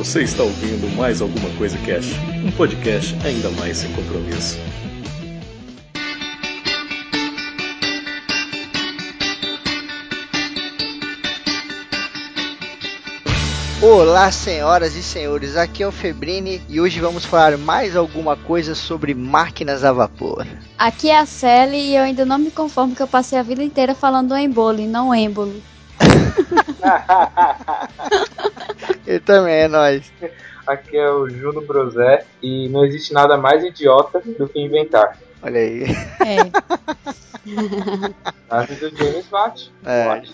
Você está ouvindo mais alguma coisa Cash, um podcast ainda mais sem compromisso. Olá, senhoras e senhores, aqui é o Febrini e hoje vamos falar mais alguma coisa sobre máquinas a vapor. Aqui é a Sally e eu ainda não me conformo que eu passei a vida inteira falando embolo e não êmbolo. Ele também é nós. Aqui é o Juno Brosé e não existe nada mais idiota do que inventar. Olha aí. É. A vida do James Watt. É. Watt.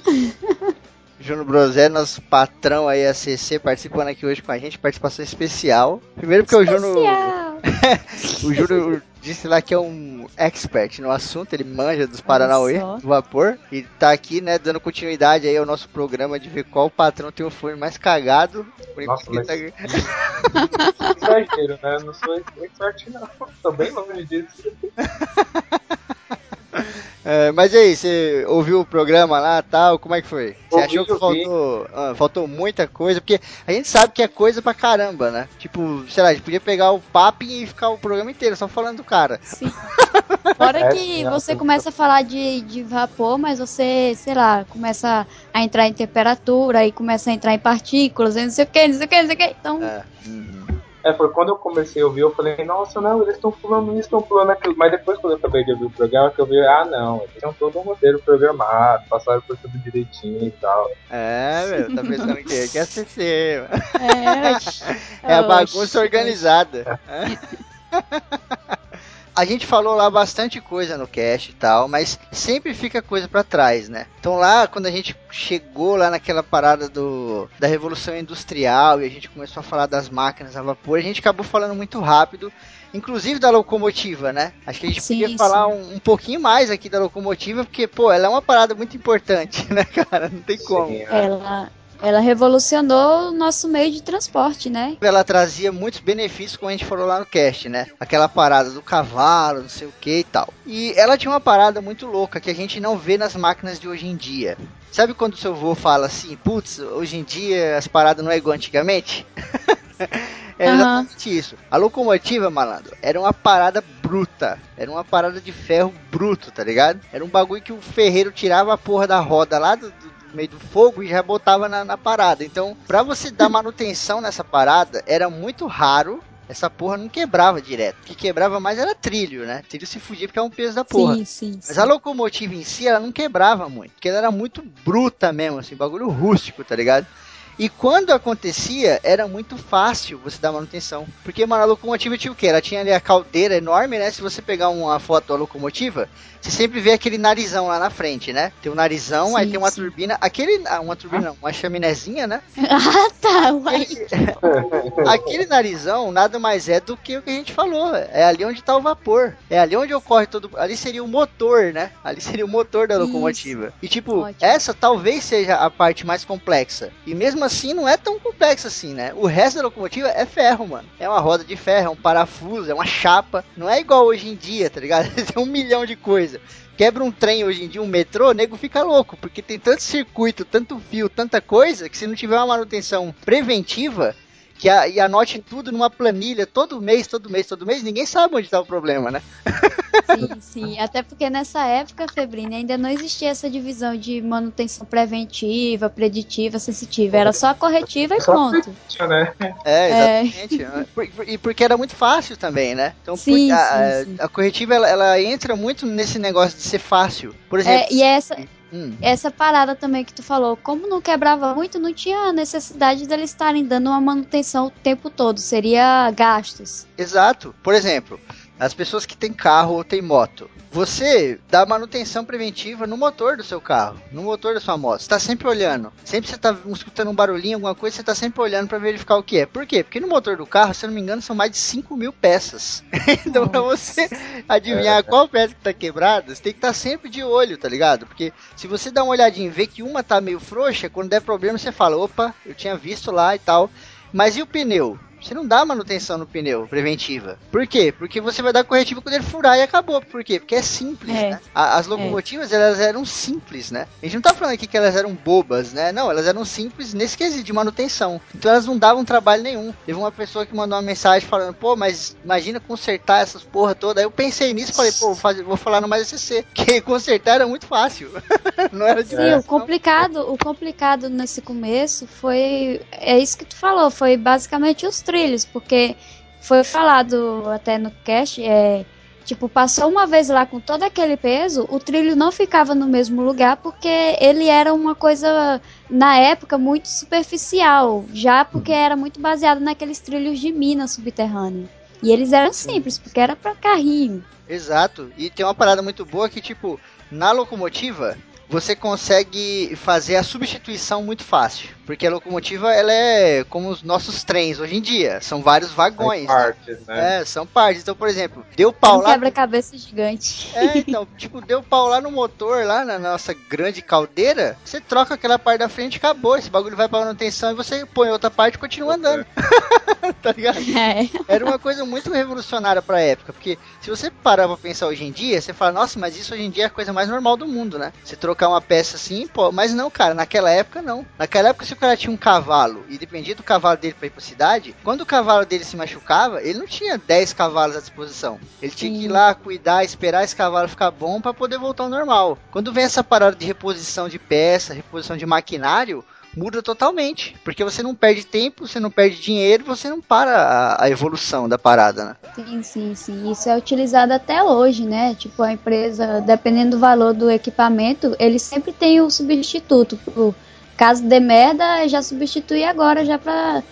Juno Brosé, nosso patrão aí, ACC, participando aqui hoje com a gente, participação especial. Primeiro porque o Juno, Especial. o Juno disse lá que é um expert no assunto, ele manja dos Paranauê, do vapor, e tá aqui, né, dando continuidade aí ao nosso programa de ver qual patrão tem o fone mais cagado. Por Nossa, enquanto mas- ele tá- Exagero, né? Eu não sou expert, não. Tô bem longe disso. É, mas e aí, você ouviu o programa lá tal? Como é que foi? Você achou que faltou, ah, faltou muita coisa? Porque a gente sabe que é coisa pra caramba, né? Tipo, sei lá, a gente podia pegar o papo e ficar o programa inteiro só falando do cara. Sim. Fora É, que você começa a falar de, de vapor, mas você, sei lá, começa a entrar em temperatura e começa a entrar em partículas, não sei o que, não sei o que, não sei o que. Então, É. É, foi quando eu comecei a ouvir, eu falei, nossa, não, eles estão pulando isso, estão pulando aquilo. Mas depois, quando eu acabei de ouvir o programa, que eu vi, ah, não, eles tinham todo um roteiro programado, passaram por tudo direitinho e tal. É, meu, tá pensando o quê? Que é CC, mano. é, É a bagunça organizada. A gente falou lá bastante coisa no cast e tal, mas sempre fica coisa pra trás, né? Então lá, quando a gente chegou lá naquela parada do da revolução industrial e a gente começou a falar das máquinas a vapor, a gente acabou falando muito rápido, inclusive da locomotiva, né? Acho que a gente Sim, podia falar sim. um, um pouquinho mais aqui da locomotiva, porque, pô, ela é uma parada muito importante, né, cara? Não tem como. Sim, é. ela, ela revolucionou o nosso meio de transporte, né? ela trazia muitos benefícios, como a gente falou lá no cast, né? Aquela parada do cavalo, não sei o que e tal. E ela tinha uma parada muito louca que a gente não vê nas máquinas de hoje em dia. Sabe quando o seu avô fala assim, putz, hoje em dia as paradas não é igual antigamente? É exatamente isso. A locomotiva, malandro, era uma parada bruta. Era uma parada de ferro bruto, tá ligado? Era um bagulho que o ferreiro tirava a porra da roda lá do, do- do meio do fogo e já botava na, na parada. Então, pra você dar manutenção nessa parada, era muito raro. Essa porra não quebrava direto. O que quebrava mais era trilho, né? Trilho se fudia porque é um peso da porra. Sim, sim. Mas sim. a locomotiva em si, ela não quebrava muito, porque ela era muito bruta mesmo, assim, bagulho rústico, tá ligado? E quando acontecia, era muito fácil você dar manutenção. Porque, mano, a locomotiva tinha o quê? Ela tinha ali a caldeira enorme, né? Se você pegar uma foto da locomotiva, você sempre vê aquele narizão lá na frente, né? Tem um narizão, aí Sim, tem uma sim. turbina. Aquele. ah, Uma turbina não, uma chaminézinha, né? ah, tá. Uai. Aquele narizão nada mais é do que o que a gente falou. É ali onde tá o vapor. É ali onde ocorre todo. Ali seria o motor, né? Ali seria o motor da Isso. locomotiva. E tipo, Ótimo. essa talvez seja a parte mais complexa. E mesmo assim não é tão complexa assim, né? O resto da locomotiva é ferro, mano. É uma roda de ferro, é um parafuso, é uma chapa. Não é igual hoje em dia, tá ligado? Tem um milhão de coisas. Quebra um trem hoje em dia, um metrô, o nego fica louco, porque tem tanto circuito, tanto fio, tanta coisa, que se não tiver uma manutenção preventiva, que a, e anote tudo numa planilha todo mês, todo mês, todo mês, ninguém sabe onde tá o problema, né? Sim, sim. Até porque nessa época, Febrine, ainda não existia essa divisão de manutenção preventiva, preditiva, sensitiva. Era só a corretiva e pronto. Né? É, É. exatamente. E porque era muito fácil também, né? Então, Sim, por- a, sim, a- sim. a corretiva, ela, ela entra muito nesse negócio de ser fácil. Por exemplo, É, e essa, hum, essa parada também que tu falou, como não quebrava muito, não tinha necessidade deles estarem dando uma manutenção o tempo todo. Seria gastos. exato. Por exemplo, as pessoas que têm carro ou têm moto. Você dá manutenção preventiva no motor do seu carro, no motor da sua moto. Você tá sempre olhando. Sempre você tá escutando um barulhinho, alguma coisa, você tá sempre olhando pra verificar o que é. Por quê? Porque no motor do carro, se eu não me engano, são mais de 5 mil peças. então, pra você adivinhar qual peça que tá quebrada, você tem que estar sempre de olho, tá ligado? Porque se você dá uma olhadinha e vê que uma tá meio frouxa, quando der problema, você fala, opa, eu tinha visto lá e tal. Mas e o pneu? Você não dá manutenção no pneu preventiva. Por quê? Porque você vai dar corretivo quando ele furar e acabou. Por quê? Porque é simples, É. né? A- As locomotivas, elas eram simples, né? A gente não tá falando aqui que elas eram bobas, né? Não, elas eram simples nesse quesito de manutenção. Então elas não davam trabalho nenhum. Teve uma pessoa que mandou uma mensagem falando, pô, mas imagina consertar essas porra toda. Aí eu pensei nisso e falei, pô, vou, fazer- vou falar no mais SCC. Porque consertar era muito fácil. não era Sim, difícil. o complicado, o complicado nesse começo foi é isso que tu falou, foi basicamente os trilhos, porque foi falado até no cast, é tipo, passou uma vez lá com todo aquele peso, o trilho não ficava no mesmo lugar porque ele era uma coisa na época muito superficial, já porque era muito baseado naqueles trilhos de mina subterrânea. E eles eram simples, porque era pra carrinho. Exato. E tem uma parada muito boa que, tipo, na locomotiva, você consegue fazer a substituição muito fácil. Porque a locomotiva, ela é como os nossos trens hoje em dia. São vários vagões. né? partes, né? É, são partes. Então, por exemplo, deu pau um lá. quebra-cabeça gigante. É, então, tipo, deu pau lá no motor, lá na nossa grande caldeira. Você troca aquela parte da frente e acabou. Esse bagulho vai pra manutenção e você põe outra parte e continua andando. tá ligado? É. Era uma coisa muito revolucionária pra época, porque se você parar pra pensar hoje em dia, você fala, nossa, mas isso hoje em dia é a coisa mais normal do mundo, né? Você trocar uma peça assim, pô, mas não, cara, naquela época não. Naquela época, se o cara tinha um cavalo e dependia do cavalo dele pra ir pra cidade, quando o cavalo dele se machucava, ele não tinha 10 cavalos à disposição. Ele tinha que ir lá, cuidar, esperar esse cavalo ficar bom pra poder voltar ao normal. Quando vem essa parada de reposição de peça, reposição de maquinário, muda totalmente. Porque você não perde tempo, você não perde dinheiro, você não para a, a evolução da parada, né? Sim, sim, sim. Isso é utilizado até hoje, né? Tipo, a empresa, dependendo do valor do equipamento, ele sempre tem o substituto. Pro caso de merda, já substitui agora, já pra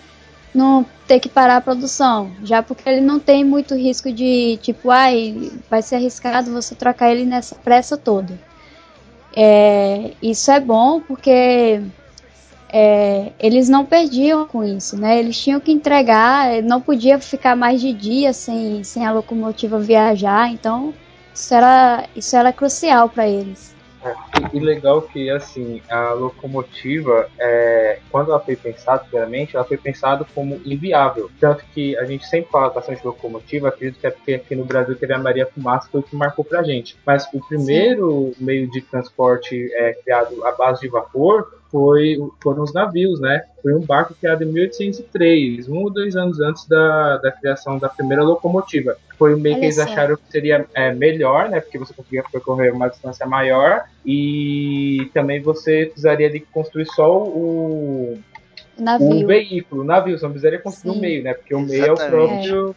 não ter que parar a produção. Já porque ele não tem muito risco de, tipo, ai, vai ser arriscado você trocar ele nessa pressa toda. É, isso é bom porque é, eles não perdiam com isso, né? Eles tinham que entregar, não podia ficar mais de dia sem, sem a locomotiva viajar, então isso era, isso era crucial para eles. E, e legal que, assim, a locomotiva, é, quando ela foi pensada, primeiramente, ela foi pensada como inviável. Tanto que a gente sempre fala bastante de locomotiva, acredito que é porque aqui no Brasil teve a Maria Fumaça, foi o que marcou pra gente. Mas o primeiro meio de transporte é, criado à base de vapor foi, foram os navios, né? Foi um barco criado em 1803, um ou dois anos antes da, da criação da primeira locomotiva. Foi o meio Olha que eles acharam que seria é, melhor, né? Porque você conseguia percorrer uma distância maior e também você precisaria de construir só o, navio. o veículo, o navio, você não precisaria construir Sim. o meio, né? Porque o meio é o Exatamente. próprio,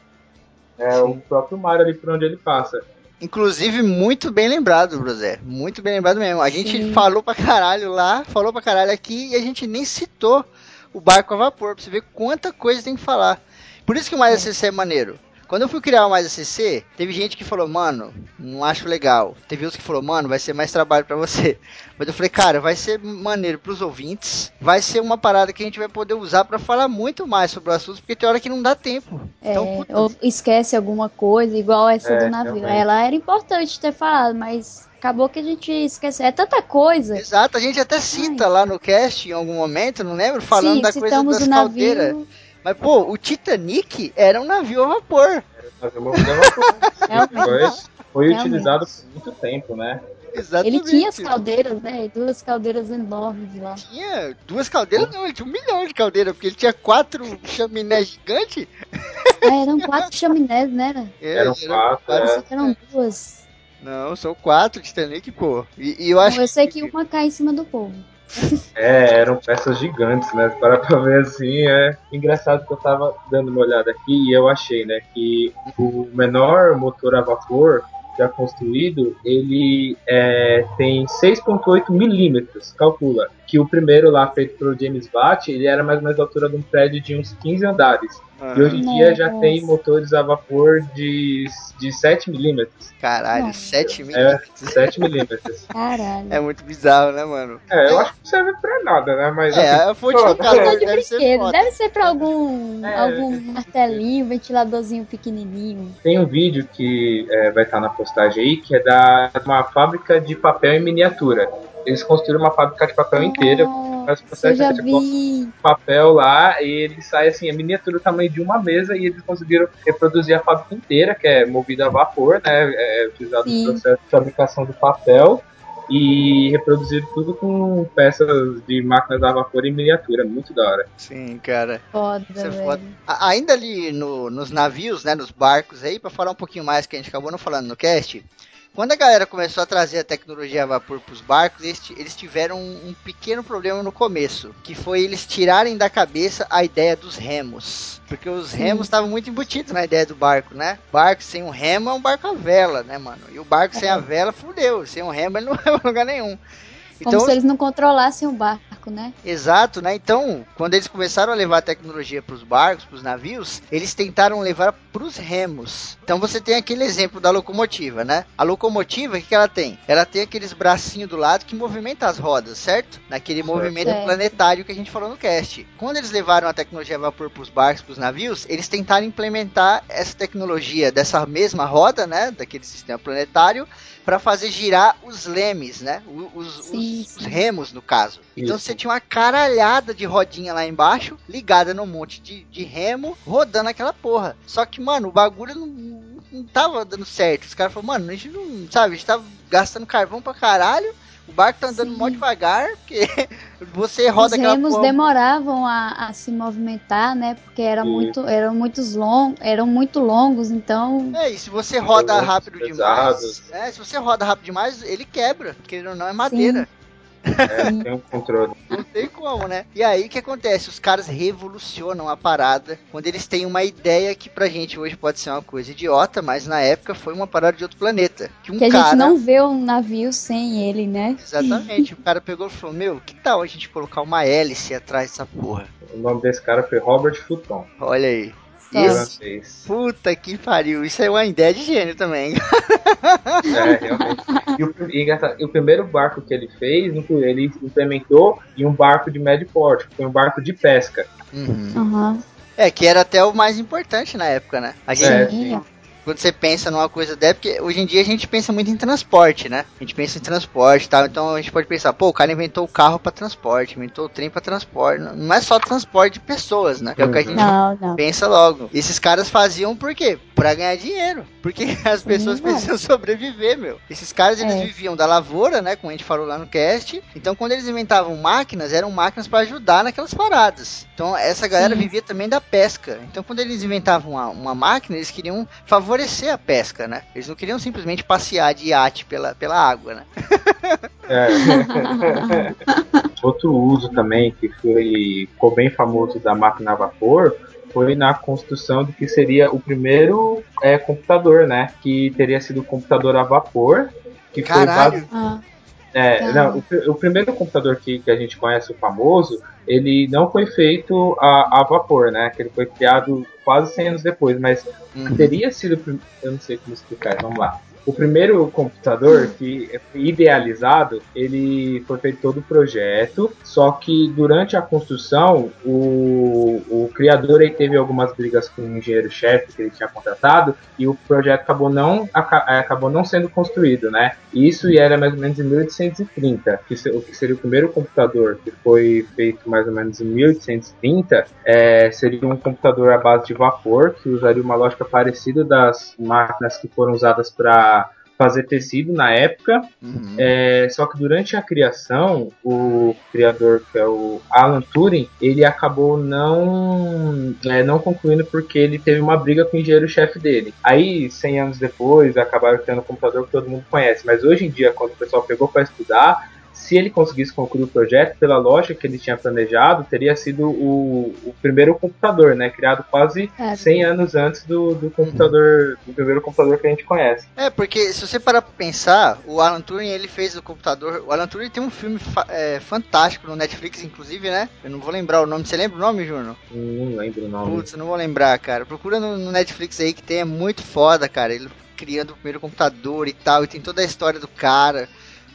é, o próprio mar ali por onde ele passa. Inclusive, muito bem lembrado, Brosé. Muito bem lembrado mesmo. A gente Sim. falou pra caralho lá, falou pra caralho aqui e a gente nem citou o barco a vapor, pra você ver quanta coisa tem que falar. Por isso que o Mais ACC é maneiro. Quando eu fui criar o Mais ACC, teve gente que falou, mano, não acho legal. Teve outros que falou, mano, vai ser mais trabalho pra você. Mas eu falei, cara, vai ser maneiro pros ouvintes. Vai ser uma parada que a gente vai poder usar pra falar muito mais sobre o assunto, porque tem hora que não dá tempo. É, Então, puta, ou esquece alguma coisa, igual essa É, do navio. Ela era importante ter falado, mas acabou que a gente esqueceu. É tanta coisa. Exato, a gente até cita lá no cast em algum momento, não lembro, falando Sim, da coisa das caldeiras. navio. Mas, pô, o Titanic era um navio a vapor. Eu vou fazer uma coisa. Realmente. Foi, Realmente. utilizado por muito tempo, né? Ele Exatamente. tinha as caldeiras, né? Duas caldeiras enormes lá. Tinha duas caldeiras, não, ele tinha um milhão de caldeiras, porque ele tinha quatro chaminés gigantes. Ah, eram quatro chaminés, né? Era? É, Eram quatro, é. Só que eram duas. Não, são quatro Titanic, pô. E, e eu acho eu sei que uma cai em cima do povo. É, eram peças gigantes, né? Para pra ver assim, é engraçado que eu tava dando uma olhada aqui e eu achei, né, que o menor motor a vapor já construído, ele é, tem 6.8 milímetros, calcula. Que o primeiro lá feito pelo James Watt, ele era mais ou menos da altura de um prédio de uns 15 andares. E hoje em dia já tem motores a vapor de, de 7 milímetros. Caralho, Nossa. 7 mil. É, 7 milímetros. Caralho. É muito bizarro, né, mano? É, eu acho que não serve pra nada, né? Mas assim, É, a fonte pô, do cara Só de deve ser brinquedo. foda. Deve ser pra algum, É. algum martelinho, ventiladorzinho pequenininho. Tem um vídeo que é, vai estar na postagem aí, que é da uma fábrica de papel em miniatura. Eles construíram uma fábrica de papel inteira, Oh, Faz processo já de papel lá e ele sai assim, a miniatura do tamanho de uma mesa e eles conseguiram reproduzir a fábrica inteira, que é movida a vapor, né? É utilizado Sim. no processo de fabricação do papel. E reproduzir tudo com peças de máquinas a vapor em miniatura, muito da hora. Sim, cara. Foda, Isso é foda. Ainda ali no- nos navios, né, nos barcos aí, pra falar um pouquinho mais que a gente acabou não falando no cast, quando a galera começou a trazer a tecnologia a vapor pros barcos, eles, ti- eles tiveram um, um pequeno problema no começo, que foi eles tirarem da cabeça a ideia dos remos. Porque os remos estavam muito embutidos na ideia do barco, né? Barco sem um remo é um barco a vela, né, mano? E o barco sem a vela, fudeu. Sem um remo ele não vai pra lugar nenhum. Como se eles não controlassem o barco, né? Exato, né? Então, quando eles começaram a levar a tecnologia para os barcos, para os navios, eles tentaram levar para os remos. Então você tem aquele exemplo da locomotiva, né? A locomotiva, o que, que ela tem? Ela tem aqueles bracinhos do lado que movimenta as rodas, certo? Naquele movimento Certo. planetário que a gente falou no cast. Quando eles levaram a tecnologia a vapor para os barcos, para os navios, eles tentaram implementar essa tecnologia dessa mesma roda, né? Daquele sistema planetário, para fazer girar os lemes, né? Os, os- Sim, os remos, no caso. Então Isso. você tinha uma caralhada de rodinha lá embaixo, ligada num monte de, de remo, rodando aquela porra. Só que, mano, o bagulho não, não tava dando certo. Os caras falaram, mano, a gente não, sabe, a gente tava gastando carvão pra caralho. O barco tá andando Sim. mó devagar, porque você roda Os aquela remos porra. demoravam a, a se movimentar, né? Porque era Isso. muito, eram, muitos long, eram muito longos, então. É, e se você roda rápido pesados. demais, é, se você roda rápido demais, ele quebra, porque ele não é madeira. É, tem um controle. Não tem como, né? E aí o que acontece? Os caras revolucionam a parada quando eles têm uma ideia que pra gente hoje pode ser uma coisa idiota, mas na época foi uma parada de outro planeta. Que um Que a cara. gente não vê um navio sem ele, né? Exatamente, o cara pegou e falou: Meu, que tal a gente colocar uma hélice atrás dessa porra? O nome desse cara foi Robert Fulton. Olha aí. Isso. Puta que pariu, isso é uma ideia de gênio também. É, realmente. E o, e o primeiro barco que ele fez, ele implementou em um barco de médio porte, que foi um barco de pesca. Uhum. Aham. É, que era até o mais importante na época, né? A gente, É, Sim. Quando você pensa numa coisa dessa, porque hoje em dia a gente pensa muito em transporte, né? A gente pensa em transporte e tal, então a gente pode pensar, pô, o cara inventou o carro pra transporte, inventou o trem pra transporte. Não é só transporte de pessoas, né? Que é o que a gente Não, não. pensa logo. Esses caras faziam por quê? Pra ganhar dinheiro. Porque as pessoas mano. precisam sobreviver, meu. Esses caras, eles É. viviam da lavoura, né? Como a gente falou lá no cast. Então, quando eles inventavam máquinas, eram máquinas pra ajudar naquelas paradas. Então, essa galera Sim. vivia também da pesca. Então, quando eles inventavam uma, uma máquina, eles queriam favorecer a pesca, né? Eles não queriam simplesmente passear de iate pela, pela água, né? É. Outro uso também que foi, ficou bem famoso da máquina a vapor foi na construção do que seria o primeiro é, computador, né? Que teria sido o computador a vapor. Que foi Caralho! base- Ah, É, Tá. não, o, o primeiro computador que, que a gente conhece, o famoso, ele não foi feito a, a vapor, né? Que ele foi criado quase 100 anos depois, mas Uhum. teria sido. Eu não sei como explicar, vamos lá. O primeiro computador que foi idealizado, ele foi feito todo o projeto, só que durante a construção, o, o criador aí teve algumas brigas com o engenheiro-chefe que ele tinha contratado e o projeto acabou não, eh, acabou não sendo construído, né? Isso era mais ou menos em 1830, que o que seria o primeiro computador que foi feito mais ou menos em 1830, é, seria um computador à base de vapor, que usaria uma lógica parecida das máquinas que foram usadas para fazer tecido na época, Uhum. é, só que durante a criação, o criador, que é o Alan Turing, ele acabou não, é, não concluindo porque ele teve uma briga com o engenheiro-chefe dele. Aí, 100 anos depois, acabaram criando um computador que todo mundo conhece. Mas hoje em dia, quando o pessoal pegou para estudar, se ele conseguisse concluir o projeto, pela lógica que ele tinha planejado, teria sido o, o primeiro computador, né? Criado quase É. 100 anos antes do, do computador, do primeiro computador que a gente conhece. É, porque se você parar pra pensar, o Alan Turing ele fez o computador. O Alan Turing tem um filme fa- é, fantástico no Netflix, inclusive, né? Eu não vou lembrar o nome. Você lembra o nome, Júnior? Não lembro o nome. Putz, eu não vou lembrar, cara. Procura no, no Netflix aí que tem, é muito foda, cara. Ele criando o primeiro computador e tal, e tem toda a história do cara.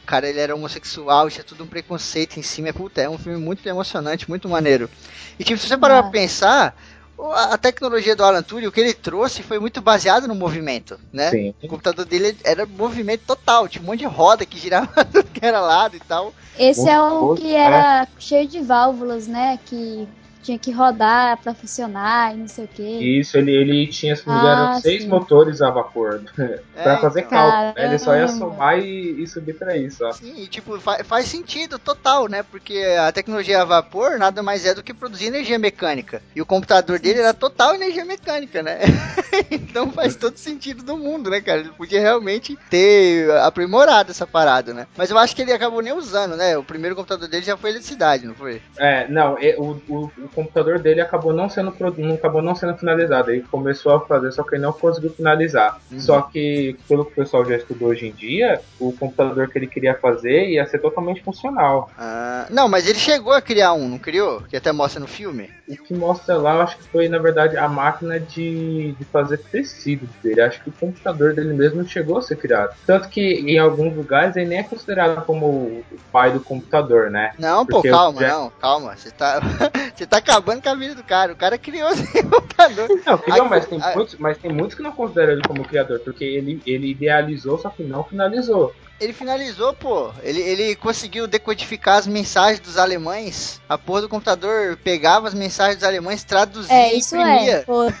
O cara ele era homossexual, tinha tudo um preconceito em cima. Puta, é um filme muito emocionante, muito maneiro. E tipo, se você parar Ah. pra pensar, a tecnologia do Alan Turing, o que ele trouxe foi muito baseado no movimento, né? Sim. O computador dele era movimento total, tinha um monte de roda que girava do que era lado e tal. Esse é o que era cheio de válvulas, né? Que tinha que rodar pra funcionar e não sei o quê. Isso, ele, ele tinha, se não me Ah, seis sim. motores a vapor pra fazer então. cálculo. né? Ele só ia somar e, e subir pra isso, ó. Sim, e, tipo, fa- faz sentido total, né? Porque a tecnologia a vapor nada mais é do que produzir energia mecânica. E o computador dele era total energia mecânica, né? então faz todo sentido do mundo, né, cara? Ele podia realmente ter aprimorado essa parada, né? Mas eu acho que ele acabou nem usando, né? O primeiro computador dele já foi eletricidade, não foi? É, não, o, o, o computador dele acabou não sendo não acabou não sendo finalizado. Ele começou a fazer, só que ele não conseguiu finalizar. Uhum. Só que, pelo que o pessoal já estudou hoje em dia, o computador que ele queria fazer ia ser totalmente funcional. Ah, não, mas ele chegou a criar um, não criou? Que até mostra no filme. O que mostra lá, eu acho que foi, na verdade, a máquina de, de fazer tecido dele. Acho que o computador dele mesmo chegou a ser criado. Tanto que, em alguns lugares, ele nem é considerado como o pai do computador, né? Não, pô, Porque calma, já- não, calma. Você tá, você tá acabando com a vida do cara. O cara criou esse computador. Não, criou, mas tem, ai. muitos, mas tem muitos que não consideram ele como criador, porque ele, ele idealizou, só que não finalizou. Ele finalizou, pô. Ele, ele conseguiu decodificar as mensagens dos alemães. A porra do computador pegava as mensagens dos alemães, traduzia É, e isso imprimia. é. Pô, é.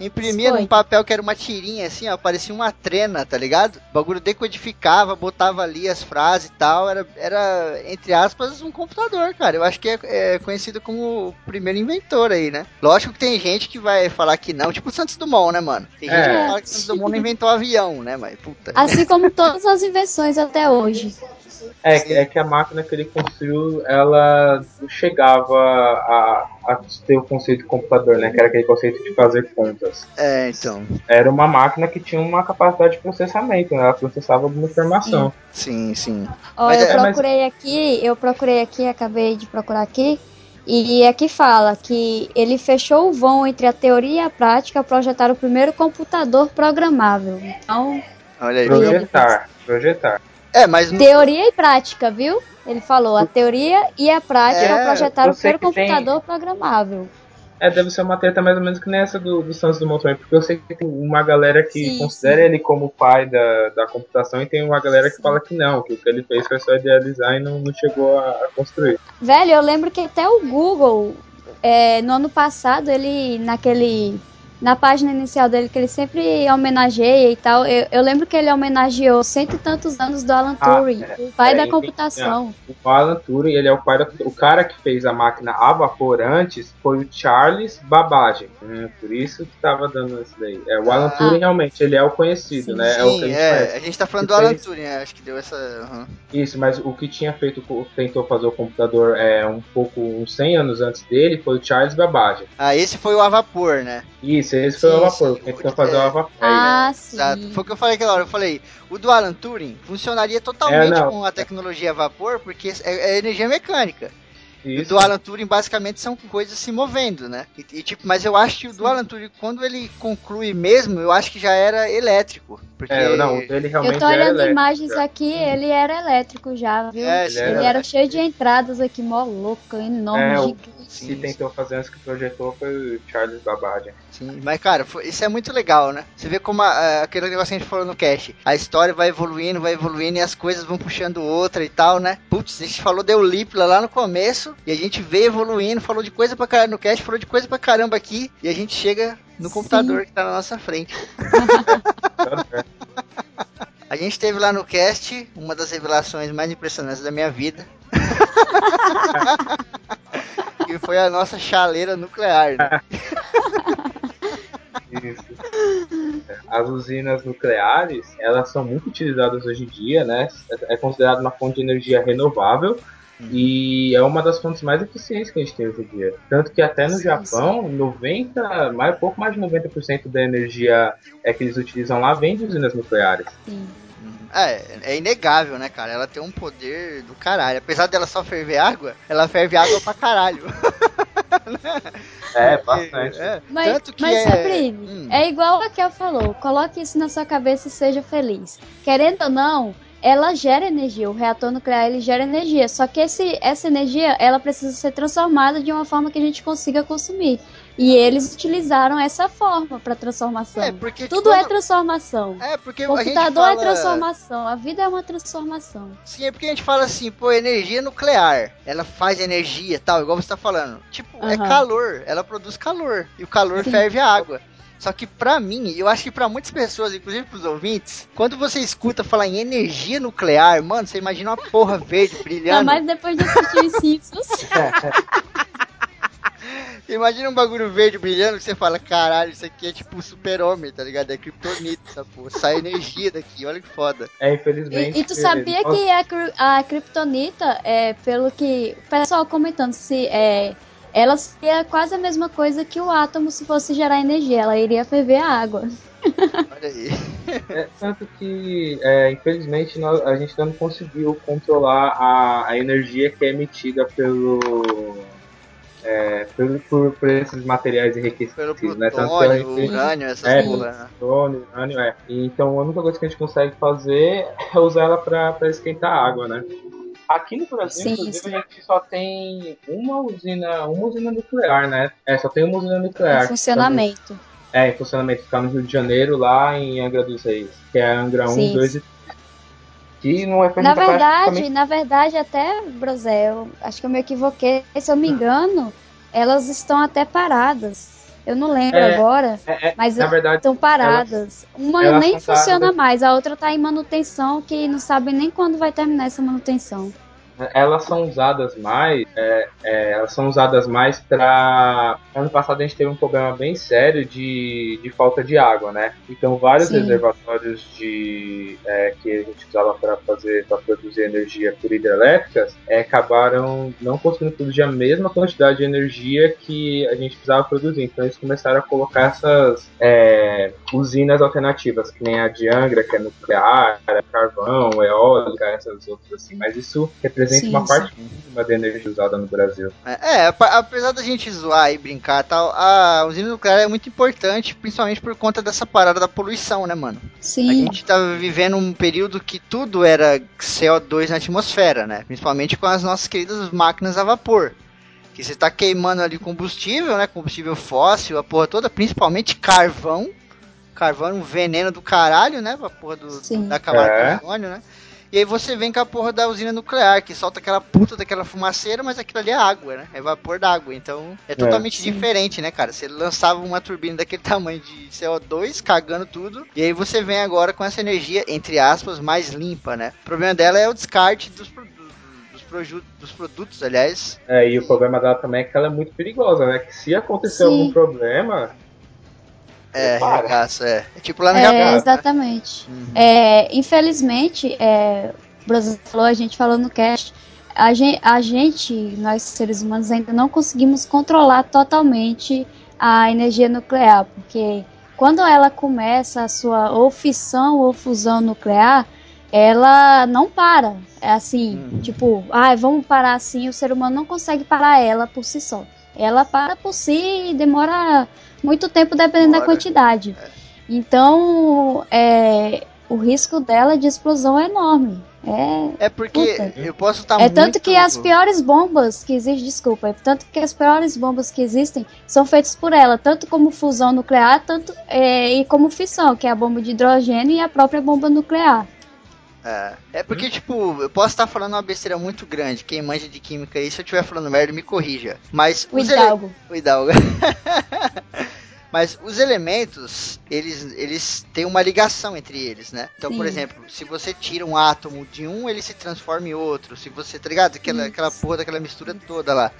Imprimia Foi. num papel que era uma tirinha, assim, ó. Parecia uma trena, tá ligado? O bagulho decodificava, botava ali as frases e tal. Era, era entre aspas, um computador, cara. Eu acho que é, é conhecido como o primeiro inventor aí, né? Lógico que tem gente que vai falar que não, tipo o Santos Dumont, né, mano? Tem gente É. que fala que o Santos Dumont não inventou avião, né, mas puta. Assim como todas as invenções até hoje. É, que- é que a máquina que ele construiu, ela chegava a, a ter o conceito de computador, né? Que era aquele conceito de fazer contas. É, então. Era uma máquina que tinha uma capacidade de processamento, né? Ela processava alguma informação. Sim, sim. Ó, Mas eu é- mas- procurei aqui, eu procurei aqui, acabei de procurar aqui. E aqui fala que ele fechou o vão entre a teoria e a prática ao projetar o primeiro computador programável. Então, Olha aí. Pro- Projetar, projetar. É, mas teoria e prática, viu? Ele falou a teoria e a prática É, ao projetar eu o primeiro que tem- computador programável. É, deve ser uma treta mais ou menos que nessa do, do Santos Dumont também, porque eu sei que tem uma galera que Sim, considera sim. ele como o pai da, da computação e tem uma galera que fala que não, que o que ele fez foi só idealizar e não, não chegou a, a construir. Velho, eu lembro que até o Google, é, no ano passado, ele, naquele. Na página inicial dele, que ele sempre homenageia e tal, eu, eu lembro que ele homenageou cento e tantos anos do Alan Ah, Turing, é. o pai É, da computação. O Alan Turing, ele é o pai da, o cara que fez a máquina a vapor antes foi o Charles Babbage. Hum, por isso que tava dando isso daí. É, o Alan Ah. Turing realmente, ele é o conhecido, Sim. né? é o que a Sim, gente é, a gente tá falando Que do Alan fez- Turing, é, acho que deu essa. aham. Isso, mas o que tinha feito, o- tentou fazer o computador é um pouco, uns 100 anos antes dele, foi o Charles Babbage. Ah, esse foi o a vapor, né? Isso, esse foi Sim, o vapor, sim, que tentou fazer o vapor. Ah, sim. Exato. Foi o que eu falei aquela hora. Eu falei, o do Alan Turing funcionaria totalmente É, com a tecnologia a vapor, porque é, é energia mecânica. E o Isso. do Alan Turing basicamente são coisas se movendo, né? E, e, tipo, mas eu acho que o do Alan Turing, quando ele conclui mesmo, eu acho que já era elétrico. Porque É, não, o dele realmente Eu tô olhando elétrico, imagens já. aqui, ele era elétrico já, viu? É, ele sim, era, era cheio de entradas aqui, mó louco, enorme, É, o- gigante. Sim, que tentou fazer antes que projetou foi o Charles Babbage. Sim, mas cara, foi- isso é muito legal, né? Você vê como a- a- aquele negócio que a gente falou no cast. A história vai evoluindo, vai evoluindo e as coisas vão puxando outra e tal, né? Putz, a gente falou de Eulipla lá no começo e a gente veio evoluindo, falou de coisa pra caramba no cast, falou de coisa pra caramba aqui e a gente chega no Sim. computador que tá na nossa frente. A gente teve lá no cast uma das revelações mais impressionantes da minha vida. que foi a nossa chaleira nuclear, né? Isso. As usinas nucleares, elas são muito utilizadas hoje em dia, né? É considerado uma fonte de energia renovável e é uma das fontes mais eficientes que a gente tem hoje em dia. Tanto que até no Sim, Japão, 90, mais, pouco mais de 90% da energia é que eles utilizam lá vem de usinas nucleares. Sim. É, é inegável, né, cara? Ela tem um poder do caralho. Apesar dela só ferver água, ela ferve água pra caralho. É, É, Mas, tanto que mas é... Sabrine, Hum. é igual a Kel falou, coloque isso na sua cabeça e seja feliz. Querendo ou não, ela gera energia. O reator nuclear ele gera energia. Só que esse, essa energia ela precisa ser transformada de uma forma que a gente consiga consumir. E eles utilizaram essa forma para transformação. É, porque Tudo quando- é transformação. É, porque O a gente computador fala... é transformação. A vida é uma transformação. Sim, é porque a gente fala assim, pô, energia nuclear, ela faz energia e tal, igual você tá falando. Tipo, é calor, ela produz calor. E o calor Sim. ferve a água. Só que pra mim, e eu acho que pra muitas pessoas, inclusive pros ouvintes, quando você escuta falar em energia nuclear, mano, você imagina uma porra verde Ainda brilhando. mais depois de assistir os Simpsons. Imagina um bagulho verde brilhando que você fala, caralho, isso aqui é tipo super-homem, tá ligado? É kryptonita essa porra. Sai energia daqui, olha que foda. É, infelizmente. E, e tu sabia que a, cri- a Kryptonita, é, pelo que o pessoal comentando, se é, ela seria quase a mesma coisa que o átomo se fosse gerar energia, ela iria ferver a água. Olha aí. É, tanto que, é, infelizmente, nós- a gente não conseguiu controlar a, a energia que é emitida pelo, é, pelo por, por esses materiais Pelo enriquecidos, né? Tanto que a plutônio, gente- urânio, essas É, porra, né? plutônio, urânio, é. Então a única coisa que a gente consegue fazer é usar ela para esquentar a água, né? Aqui no Brasil, Sim, inclusive, sim. a gente só tem uma usina, uma usina nuclear, né? É, só tem uma usina nuclear. Em funcionamento. É, em funcionamento. Fica no Rio de Janeiro, lá em Angra dos Reis. Que é a Angra 1, Sim. 2 e 3. Que não é Na verdade, na verdade, até, Brosel, acho que eu me equivoquei. Se eu me engano, elas estão até paradas. Eu não lembro É, agora, É, é, mas verdade, estão paradas. Uma elas nem funciona paradas. mais, a outra tá em manutenção, que não sabe nem quando vai terminar essa manutenção. Elas são usadas mais, é, é, elas são usadas mais para ano passado a gente teve um problema bem sério de, de falta de água, né? Então vários Sim. reservatórios de é, que a gente usava para fazer para produzir energia por hidrelétricas é, acabaram não conseguindo produzir a mesma quantidade de energia que a gente precisava produzir. Então eles começaram a colocar essas é, usinas alternativas, que nem a de Angra, que é nuclear, é carvão, eólica, essas outras assim. Mas isso representa Sim, uma sim. parte mínima da energia usada no Brasil. É, é, apesar da gente zoar e brincar tal, a usina nuclear é muito importante, principalmente por conta dessa parada da poluição, né, mano? A Sim, gente tava vivendo um período que tudo era CO2 na atmosfera, né? Principalmente com as nossas queridas máquinas a vapor. Que você tá queimando ali combustível, né? Combustível fóssil, a porra toda, principalmente carvão. Carvão é um veneno do caralho, né? A porra do, Sim. da camada É. de ozônio, né? E aí você vem com a porra da usina nuclear, que solta aquela puta daquela fumaceira, mas aquilo ali é água, né? É vapor d'água. Então é totalmente Sim. diferente, né, cara? Você lançava uma turbina daquele tamanho de CO2, cagando tudo, e aí você vem agora com essa energia, entre aspas, mais limpa, né? O problema dela é o descarte dos, produ- dos, proju- dos produtos, aliás. É, e o problema dela também é que ela é muito perigosa, né? Que se acontecer Sim. algum problema, É, regaço, é. É tipo lá no é, Japão. né? exatamente. Uhum. É, infelizmente, é, o Brasil falou, a gente falou no cast, a gente, a gente, nós seres humanos, ainda não conseguimos controlar totalmente a energia nuclear, porque quando ela começa a sua ou fissão ou fusão nuclear, ela não para. É assim, Uhum. tipo, ah, vamos parar assim, o ser humano não consegue parar ela por si só. Ela para por si e demora muito tempo dependendo da Demora. quantidade. Então, é, o risco dela de explosão é enorme. É, É porque Puta. eu posso estar é muito... tanto que as piores bombas que existem, desculpa, é tanto que as piores bombas que existem são feitas por ela, tanto como fusão nuclear, tanto é, e como fissão, que é a bomba de hidrogênio e a própria bomba nuclear. É, é porque, tipo, eu posso estar falando uma besteira muito grande. Quem manja de química aí, se eu estiver falando merda, me corrija. Mas O ele- Hidalgo. O Hidalgo. Mas os elementos, eles, eles têm uma ligação entre eles, né? Então, por Sim. exemplo, se você tira um átomo de um, ele se transforma em outro. Se você, tá ligado? Aquela, Isso. aquela porra daquela mistura toda lá.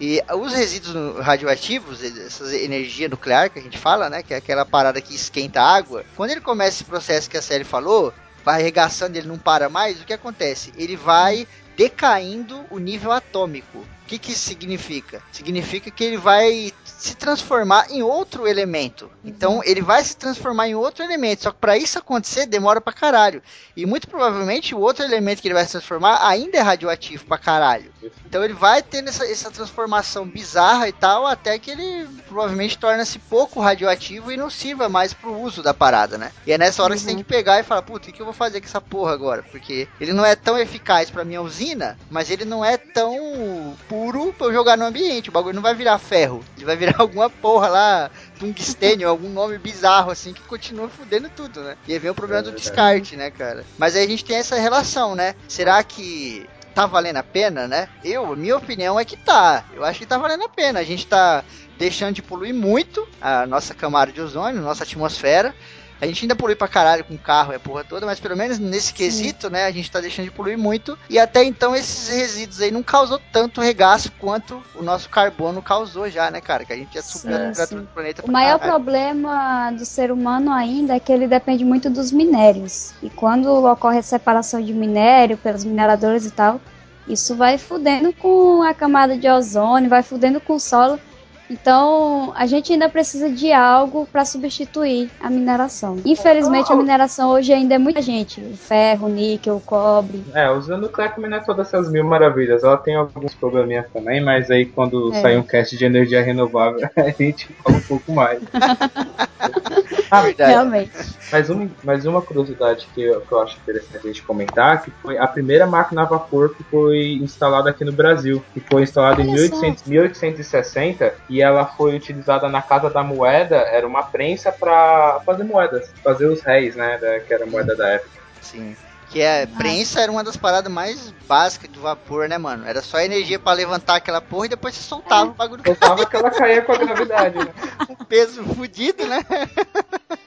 E os resíduos radioativos, essa energia nuclear que a gente fala, né? Que é aquela parada que esquenta a água. Quando ele começa esse processo que a série falou, vai arregaçando, ele não para mais, o que acontece? Ele vai decaindo o nível atômico. O que, que isso significa? Significa que ele vai se transformar em outro elemento. Então ele vai se transformar em outro elemento. Só que para isso acontecer demora pra caralho. E muito provavelmente o outro elemento que ele vai se transformar ainda é radioativo pra caralho. Então ele vai ter essa, essa transformação bizarra e tal, até que ele provavelmente torna-se pouco radioativo e não sirva mais pro uso da parada, né? E é nessa hora uhum. que você tem que pegar e falar, puta, o que eu vou fazer com essa porra agora? Porque ele não é tão eficaz pra minha usina, mas ele não é tão puro pra eu jogar no ambiente. O bagulho não vai virar ferro. Ele vai virar alguma porra lá, tungstênio, algum nome bizarro assim, que continua fudendo tudo, né? E aí vem o problema é do descarte, né, cara? Mas aí a gente tem essa relação, né? Será que tá valendo a pena, né? Eu, minha opinião é que tá. Eu acho que tá valendo a pena. A gente tá deixando de poluir muito a nossa camada de ozônio, nossa atmosfera. A gente ainda polui pra caralho com carro e a porra toda, mas pelo menos nesse quesito, né, a gente tá deixando de poluir muito. E até então esses resíduos aí não causou tanto regaço quanto o nosso carbono causou já, né, cara? Que a gente já subiu a temperatura do planeta. O maior caralho. problema do ser humano ainda é que ele depende muito dos minérios. E quando ocorre a separação de minério pelos mineradores e tal, isso vai fudendo com a camada de ozônio, vai fudendo com o solo. Então, a gente ainda precisa de algo para substituir a mineração. Infelizmente, a mineração hoje ainda é muita gente. O ferro, o níquel, o cobre. É, usando o Cleco não é todas essas mil maravilhas. Ela tem alguns probleminhas também, mas aí quando é. sair um cast de energia renovável, a gente fala um pouco mais. ah, Realmente. Mas uma, mas uma curiosidade que eu, que eu acho interessante a gente comentar, que foi a primeira máquina a vapor que foi instalada aqui no Brasil, que foi instalada Olha em 1800, 1860 e ela foi utilizada na Casa da Moeda, era uma prensa para fazer moedas, fazer os réis, né, que era a moeda da época. Sim. Que é, prensa era uma das paradas mais básicas do vapor, né, mano? Era só energia para levantar aquela porra e depois você soltava o bagulho. Soltava que ela caía com a gravidade, né? um peso fudido, né?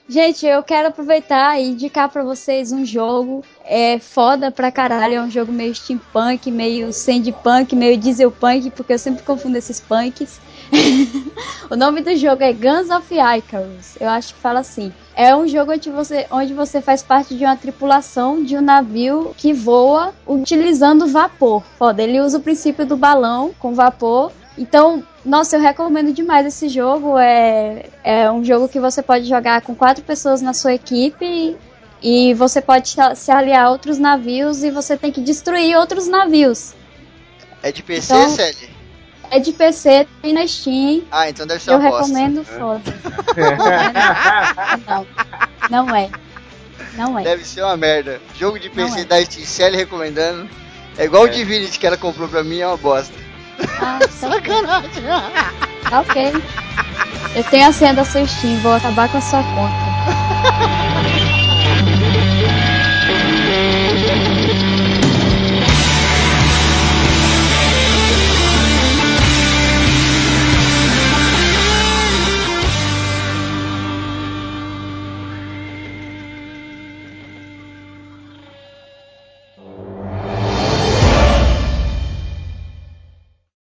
Gente, eu quero aproveitar e indicar para vocês um jogo é foda pra caralho, é um jogo meio steampunk, meio sandpunk, meio dieselpunk, porque eu sempre confundo esses punks. o nome do jogo é Guns of Icarus. Eu acho que fala assim. É um jogo onde você, onde você faz parte de uma tripulação de um navio que voa utilizando vapor. Foda, ele usa o princípio do balão com vapor. Então, nossa, eu recomendo demais esse jogo. É, é um jogo que você pode jogar com quatro pessoas na sua equipe e você pode se aliar a outros navios e você tem que destruir outros navios. É de PC, então, Sally? É de PC, tem na Steam. Ah, então deve ser Eu recomendo bosta. foda. não, não é. Não é. Deve ser uma merda. Jogo de PC é. da Steam, Sally recomendando. É igual é. o Divinity que ela comprou pra mim, é uma bosta. Ah, Sacanagem. Tá ok. Eu tenho a senha da sua Steam, vou acabar com a sua conta.